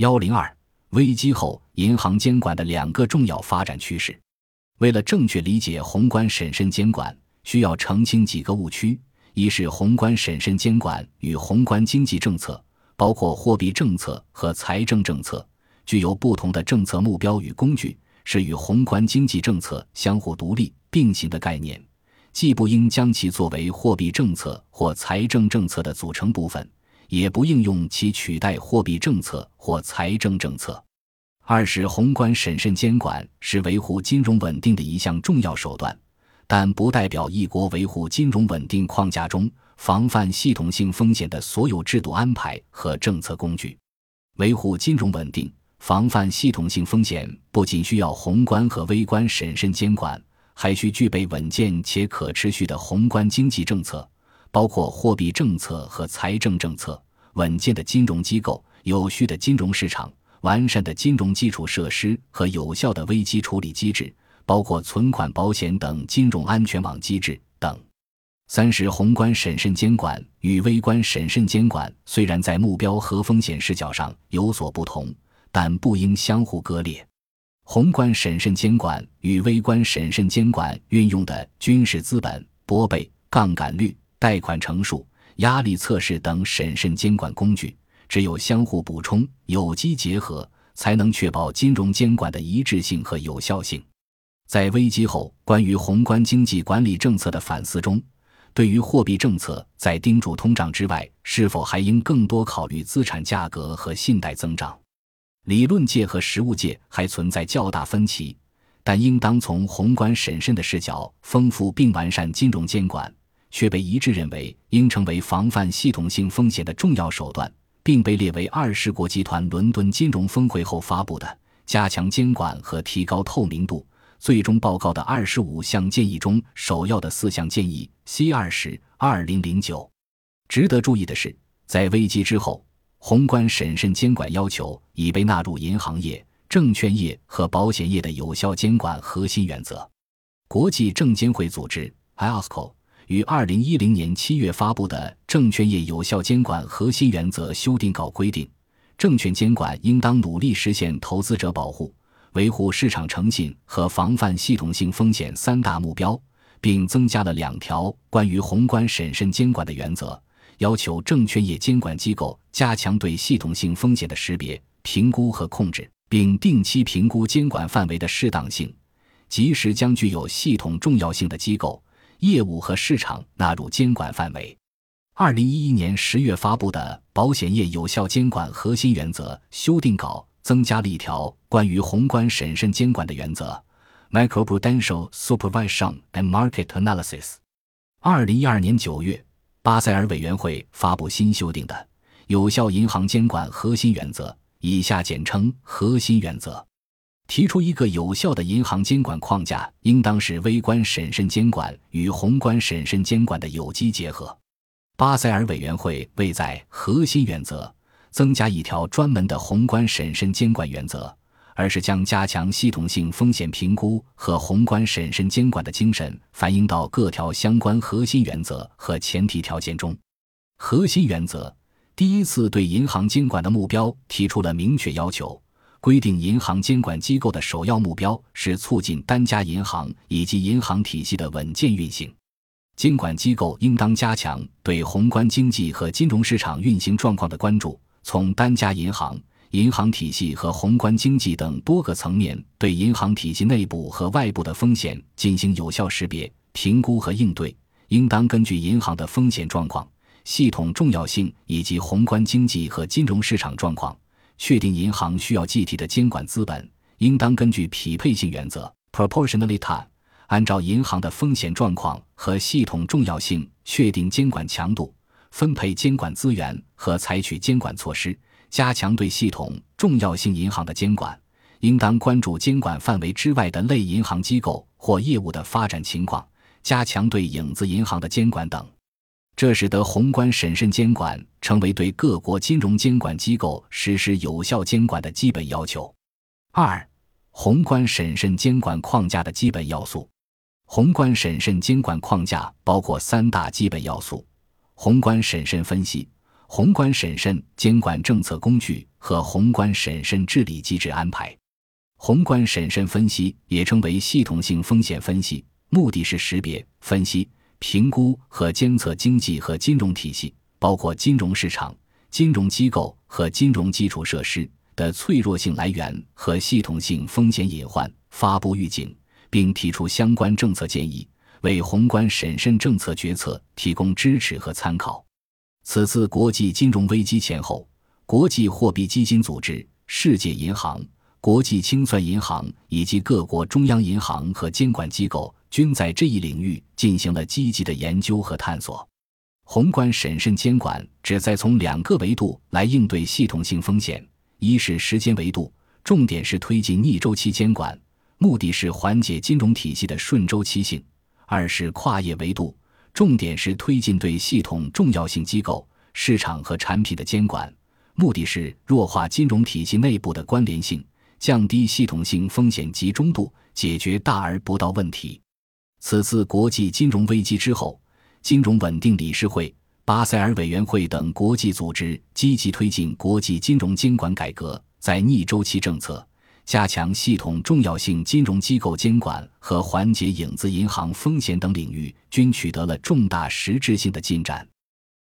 幺零二危机后银行监管的两个重要发展趋势。为了正确理解宏观审慎监管，需要澄清几个误区：一是宏观审慎监管与宏观经济政策，包括货币政策和财政政策，具有不同的政策目标与工具，是与宏观经济政策相互独立并行的概念，既不应将其作为货币政策或财政政策的组成部分。也不应用其取代货币政策或财政政策。二是宏观审慎监管是维护金融稳定的一项重要手段，但不代表一国维护金融稳定框架中防范系统性风险的所有制度安排和政策工具。维护金融稳定、防范系统性风险不仅需要宏观和微观审慎监管，还需具备稳健且可持续的宏观经济政策。包括货币政策和财政政策、稳健的金融机构、有序的金融市场、完善的金融基础设施和有效的危机处理机制，包括存款保险等金融安全网机制等。三是宏观审慎监管与微观审慎监管虽然在目标和风险视角上有所不同，但不应相互割裂。宏观审慎监管与微观审慎监管运用的均是资本、拨备、杠杆率。贷款成数、压力测试等审慎监管工具，只有相互补充、有机结合，才能确保金融监管的一致性和有效性。在危机后关于宏观经济管理政策的反思中，对于货币政策在盯住通胀之外，是否还应更多考虑资产价格和信贷增长，理论界和实务界还存在较大分歧，但应当从宏观审慎的视角丰富并完善金融监管。却被一致认为应成为防范系统性风险的重要手段，并被列为二十国集团伦敦金融峰会后发布的加强监管和提高透明度最终报告的二十五项建议中首要的四项建议。C 二十二零零九。值得注意的是，在危机之后，宏观审慎监管要求已被纳入银行业、证券业和保险业的有效监管核心原则。国际证监会组织 （IOSCO）。于二零一零年七月发布的《证券业有效监管核心原则》修订稿规定，证券监管应当努力实现投资者保护、维护市场诚信和防范系统性风险三大目标，并增加了两条关于宏观审慎监管的原则，要求证券业监管机构加强对系统性风险的识别、评估和控制，并定期评估监管范围的适当性，及时将具有系统重要性的机构。业务和市场纳入监管范围。二零一一年十月发布的《保险业有效监管核心原则》修订稿增加了一条关于宏观审慎监管的原则：Macroprudential Supervision and Market Analysis。二零一二年九月，巴塞尔委员会发布新修订的《有效银行监管核心原则》，以下简称“核心原则”。提出一个有效的银行监管框架，应当是微观审慎监管与宏观审慎监管的有机结合。巴塞尔委员会未在核心原则增加一条专门的宏观审慎监管原则，而是将加强系统性风险评估和宏观审慎监管的精神反映到各条相关核心原则和前提条件中。核心原则第一次对银行监管的目标提出了明确要求。规定银行监管机构的首要目标是促进单家银行以及银行体系的稳健运行。监管机构应当加强对宏观经济和金融市场运行状况的关注，从单家银行、银行体系和宏观经济等多个层面对银行体系内部和外部的风险进行有效识别、评估和应对。应当根据银行的风险状况、系统重要性以及宏观经济和金融市场状况。确定银行需要计提的监管资本，应当根据匹配性原则 （proportionality） 按照银行的风险状况和系统重要性确定监管强度，分配监管资源和采取监管措施，加强对系统重要性银行的监管。应当关注监管范围之外的类银行机构或业务的发展情况，加强对影子银行的监管等。这使得宏观审慎监管成为对各国金融监管机构实施有效监管的基本要求。二、宏观审慎监管框架的基本要素。宏观审慎监管框架包括三大基本要素：宏观审慎分析、宏观审慎监管政策工具和宏观审慎治理机制安排。宏观审慎分析也称为系统性风险分析，目的是识别、分析、评估和监测经济和金融体系，包括金融市场、金融机构和金融基础设施的脆弱性来源和系统性风险隐患，发布预警，并提出相关政策建议，为宏观审慎政策决策提供支持和参考。此次国际金融危机前后，国际货币基金组织、世界银行、国际清算银行以及各国中央银行和监管机构均在这一领域进行了积极的研究和探索。宏观审慎监管旨在从两个维度来应对系统性风险：一是时间维度，重点是推进逆周期监管，目的是缓解金融体系的顺周期性；二是跨业维度。重点是推进对系统重要性机构、市场和产品的监管，目的是弱化金融体系内部的关联性，降低系统性风险集中度，解决大而不到问题。此次国际金融危机之后，金融稳定理事会、巴塞尔委员会等国际组织积极推进国际金融监管改革，在逆周期政策。加强系统重要性金融机构监管和缓解影子银行风险等领域均取得了重大实质性的进展。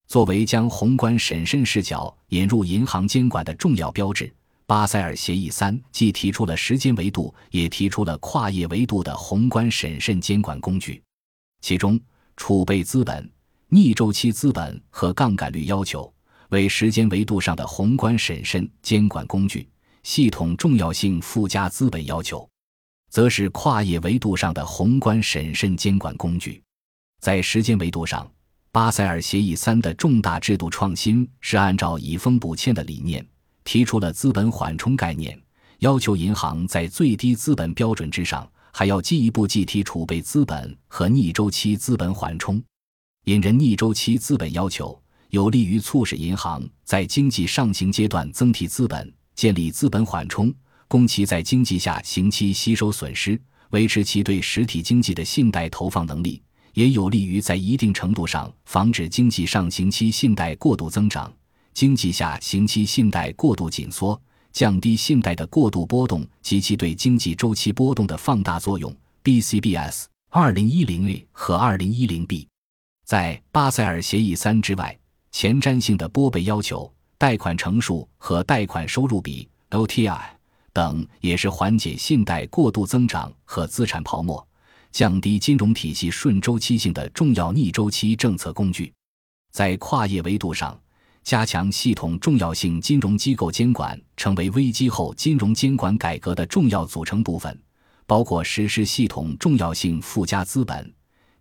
作为将宏观审慎视角引入银行监管的重要标志，巴塞尔协议三既提出了时间维度，也提出了跨业维度的宏观审慎监管工具。其中，储备资本、逆周期资本和杠杆率要求为时间维度上的宏观审慎监管工具。系统重要性附加资本要求，则是跨业维度上的宏观审慎监管工具。在时间维度上，巴塞尔协议三的重大制度创新是按照以风补欠的理念，提出了资本缓冲概念，要求银行在最低资本标准之上，还要进一步计提储备资本和逆周期资本缓冲。引人逆周期资本要求，有利于促使银行在经济上行阶段增提资本。建立资本缓冲，供其在经济下行期吸收损失，维持其对实体经济的信贷投放能力，也有利于在一定程度上防止经济上行期信贷过度增长，经济下行期信贷过度紧缩，降低信贷的过度波动及其对经济周期波动的放大作用。BCBS 二零一零 A 和二零一零 B，在巴塞尔协议三之外，前瞻性的拨备要求。贷款成数和贷款收入比 （LTI） 等也是缓解信贷过度增长和资产泡沫、降低金融体系顺周期性的重要逆周期政策工具。在跨业维度上，加强系统重要性金融机构监管成为危机后金融监管改革的重要组成部分，包括实施系统重要性附加资本，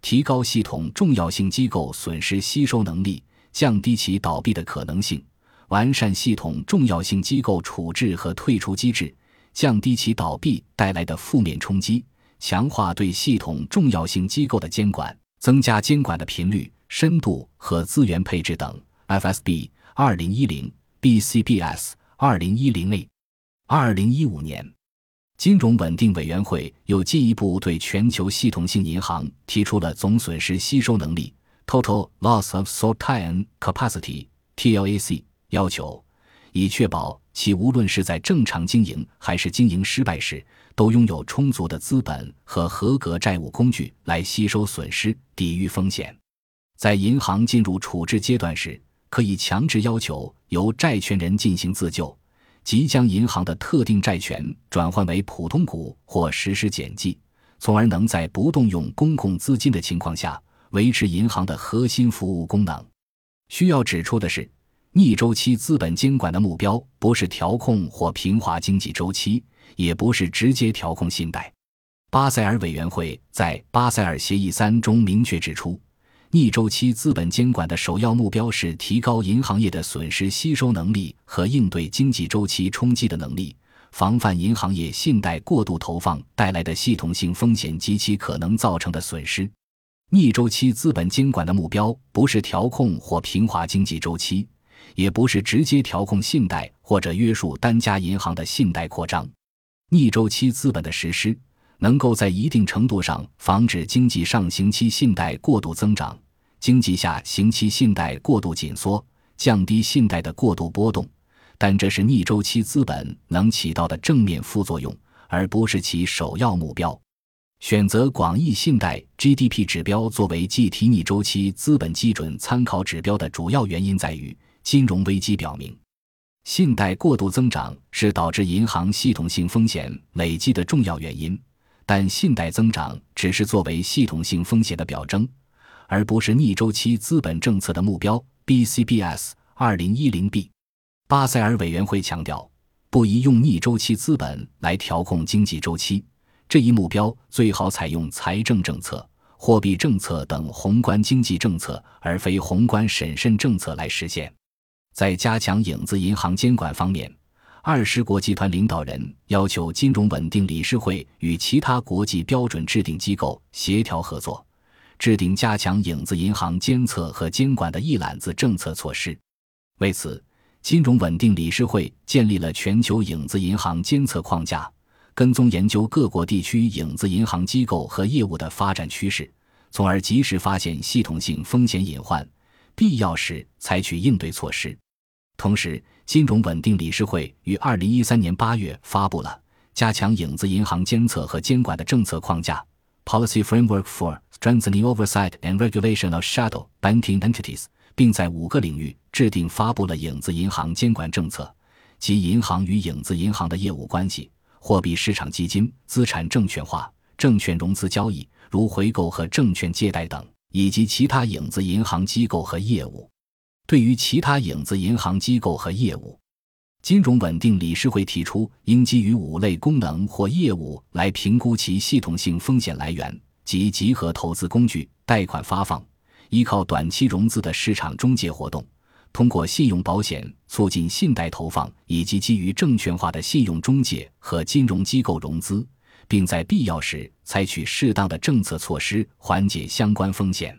提高系统重要性机构损失吸收能力，降低其倒闭的可能性。完善系统重要性机构处置和退出机制，降低其倒闭带来的负面冲击；强化对系统重要性机构的监管，增加监管的频率、深度和资源配置等。FSB 二零一零 BCBS 二零一零 A 二零一五年，金融稳定委员会又进一步对全球系统性银行提出了总损失吸收能力 （Total Loss of Sorting Capacity，TLAC）。要求，以确保其无论是在正常经营还是经营失败时，都拥有充足的资本和合格债务工具来吸收损失、抵御风险。在银行进入处置阶段时，可以强制要求由债权人进行自救，即将银行的特定债权转换为普通股或实施减记，从而能在不动用公共资金的情况下维持银行的核心服务功能。需要指出的是。逆周期资本监管的目标不是调控或平滑经济周期，也不是直接调控信贷。巴塞尔委员会在巴塞尔协议三中明确指出，逆周期资本监管的首要目标是提高银行业的损失吸收能力和应对经济周期冲击的能力，防范银行业信贷过度投放带来的系统性风险及其可能造成的损失。逆周期资本监管的目标不是调控或平滑经济周期。也不是直接调控信贷或者约束单家银行的信贷扩张，逆周期资本的实施能够在一定程度上防止经济上行期信贷过度增长，经济下行期信贷过度紧缩，降低信贷的过度波动，但这是逆周期资本能起到的正面副作用，而不是其首要目标。选择广义信贷 GDP 指标作为计提逆周期资本基准参考指标的主要原因在于，金融危机表明，信贷过度增长是导致银行系统性风险累积的重要原因。但信贷增长只是作为系统性风险的表征，而不是逆周期资本政策的目标。BCBS 二零一零 B，巴塞尔委员会强调，不宜用逆周期资本来调控经济周期。这一目标最好采用财政政策、货币政策等宏观经济政策，而非宏观审慎政策来实现。在加强影子银行监管方面，二十国集团领导人要求金融稳定理事会与其他国际标准制定机构协调合作，制定加强影子银行监测和监管的一揽子政策措施。为此，金融稳定理事会建立了全球影子银行监测框架。跟踪研究各国地区影子银行机构和业务的发展趋势，从而及时发现系统性风险隐患，必要时采取应对措施。同时，金融稳定理事会于二零一三年八月发布了加强影子银行监测和监管的政策框架 （Policy Framework for Strengthening Oversight and Regulation of Shadow Banking Entities），并在五个领域制定发布了影子银行监管政策，即银行与影子银行的业务关系。货币市场基金、资产证券化、证券融资交易，如回购和证券借贷等，以及其他影子银行机构和业务。对于其他影子银行机构和业务，金融稳定理事会提出，应基于五类功能或业务来评估其系统性风险来源，即集合投资工具、贷款发放、依靠短期融资的市场中介活动。通过信用保险促进信贷投放，以及基于证券化的信用中介和金融机构融资，并在必要时采取适当的政策措施缓解相关风险。